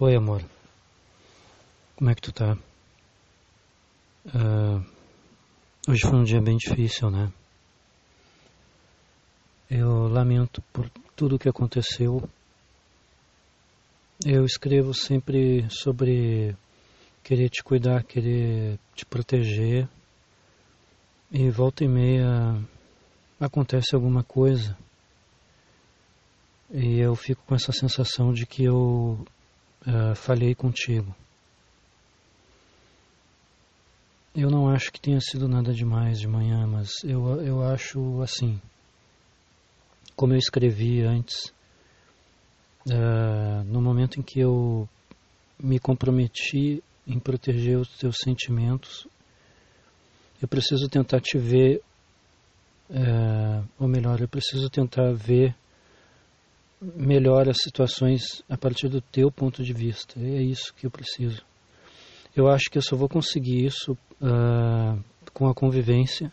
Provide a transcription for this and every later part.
Oi, amor. Como é que tu tá? Uh, hoje foi um dia bem difícil, né? Eu lamento por tudo o que aconteceu. Eu escrevo sempre sobre querer te cuidar, querer te proteger. E volta e meia acontece alguma coisa. E eu fico com essa sensação de que eu uh, falhei contigo. Eu não acho que tenha sido nada demais de manhã, mas eu, eu acho assim. Como eu escrevi antes, uh, no momento em que eu me comprometi em proteger os teus sentimentos, eu preciso tentar te ver, uh, ou melhor, eu preciso tentar ver melhor as situações a partir do teu ponto de vista. É isso que eu preciso. Eu acho que eu só vou conseguir isso uh, com a convivência,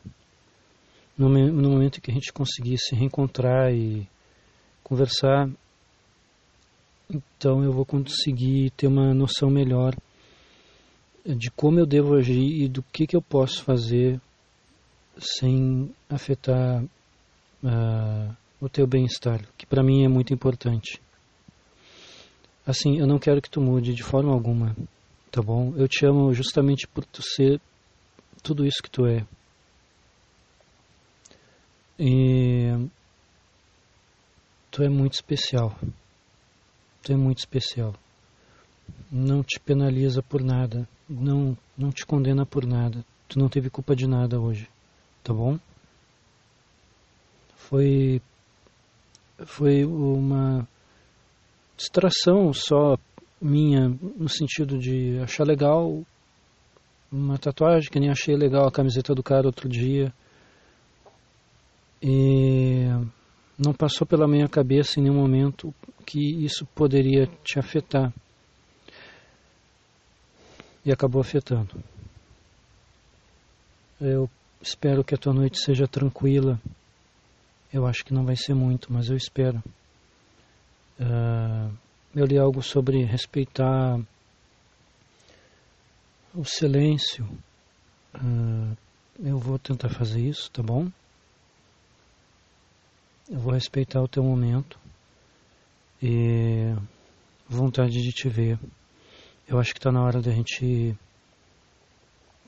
no, no momento que a gente conseguir se reencontrar e conversar. Então eu vou conseguir ter uma noção melhor de como eu devo agir e do que, que eu posso fazer sem afetar uh, o teu bem-estar, que para mim é muito importante. Assim, eu não quero que tu mude de forma alguma, tá bom? Eu te amo justamente por tu ser tudo isso que tu é. E tu é muito especial. Tu é muito especial. Não te penaliza por nada, não não te condena por nada. Tu não teve culpa de nada hoje, tá bom? Foi foi uma distração só minha, no sentido de achar legal uma tatuagem, que nem achei legal a camiseta do cara outro dia. E não passou pela minha cabeça em nenhum momento que isso poderia te afetar. E acabou afetando. Eu espero que a tua noite seja tranquila eu acho que não vai ser muito, mas eu espero. Uh, eu li algo sobre respeitar o silêncio. Uh, eu vou tentar fazer isso, tá bom? Eu vou respeitar o teu momento e vontade de te ver. Eu acho que está na hora da gente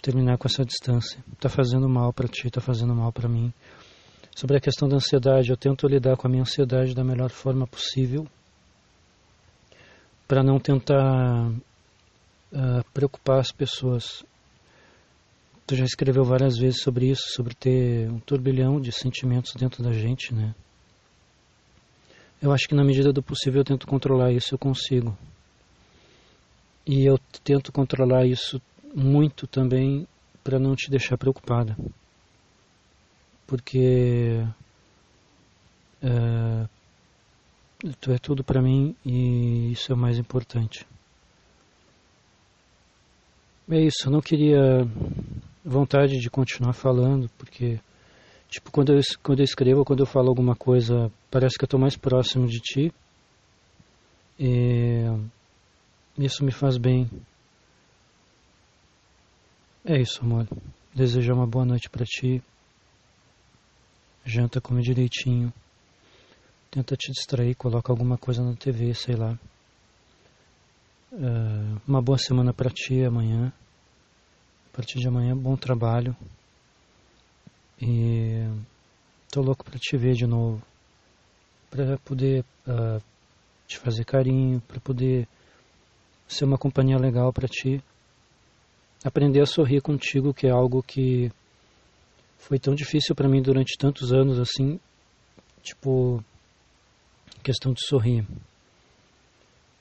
terminar com essa distância. Tá fazendo mal para ti, tá fazendo mal para mim. Sobre a questão da ansiedade, eu tento lidar com a minha ansiedade da melhor forma possível para não tentar uh, preocupar as pessoas. Tu já escreveu várias vezes sobre isso, sobre ter um turbilhão de sentimentos dentro da gente, né? Eu acho que na medida do possível eu tento controlar isso, eu consigo. E eu tento controlar isso muito também para não te deixar preocupada porque é, tu é tudo para mim e isso é o mais importante. É isso, eu não queria vontade de continuar falando, porque tipo quando eu, quando eu escrevo, quando eu falo alguma coisa, parece que eu estou mais próximo de ti. E isso me faz bem. É isso, amor. Desejo uma boa noite para ti janta, come direitinho. Tenta te distrair, coloca alguma coisa na TV, sei lá. Uh, uma boa semana para ti amanhã. A partir de amanhã, bom trabalho. E tô louco para te ver de novo. Para poder uh, te fazer carinho, para poder ser uma companhia legal para ti. Aprender a sorrir contigo, que é algo que foi tão difícil para mim durante tantos anos assim, tipo, questão de sorrir.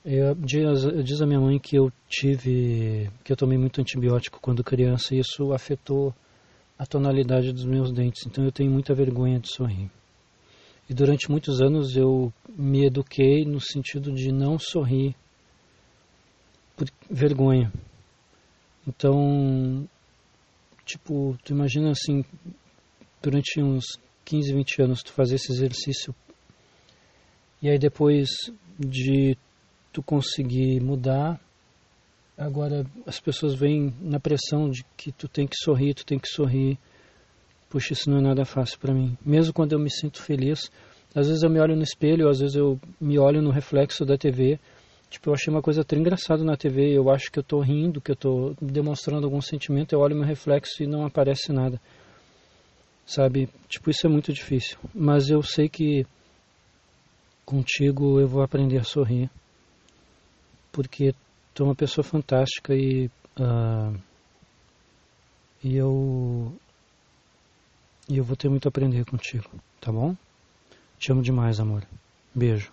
Eu, diz, diz a minha mãe que eu tive, que eu tomei muito antibiótico quando criança e isso afetou a tonalidade dos meus dentes, então eu tenho muita vergonha de sorrir. E durante muitos anos eu me eduquei no sentido de não sorrir por vergonha. Então, Tipo, tu imagina assim, durante uns 15, 20 anos tu fazer esse exercício e aí depois de tu conseguir mudar. Agora as pessoas vêm na pressão de que tu tem que sorrir, tu tem que sorrir. Puxa, isso não é nada fácil para mim. Mesmo quando eu me sinto feliz, às vezes eu me olho no espelho, às vezes eu me olho no reflexo da TV. Tipo, eu achei uma coisa tão engraçada na TV, eu acho que eu tô rindo, que eu tô demonstrando algum sentimento, eu olho meu reflexo e não aparece nada. Sabe? Tipo, isso é muito difícil. Mas eu sei que contigo eu vou aprender a sorrir. Porque tu é uma pessoa fantástica e. Uh, e eu. E eu vou ter muito a aprender contigo, tá bom? Te amo demais, amor. Beijo.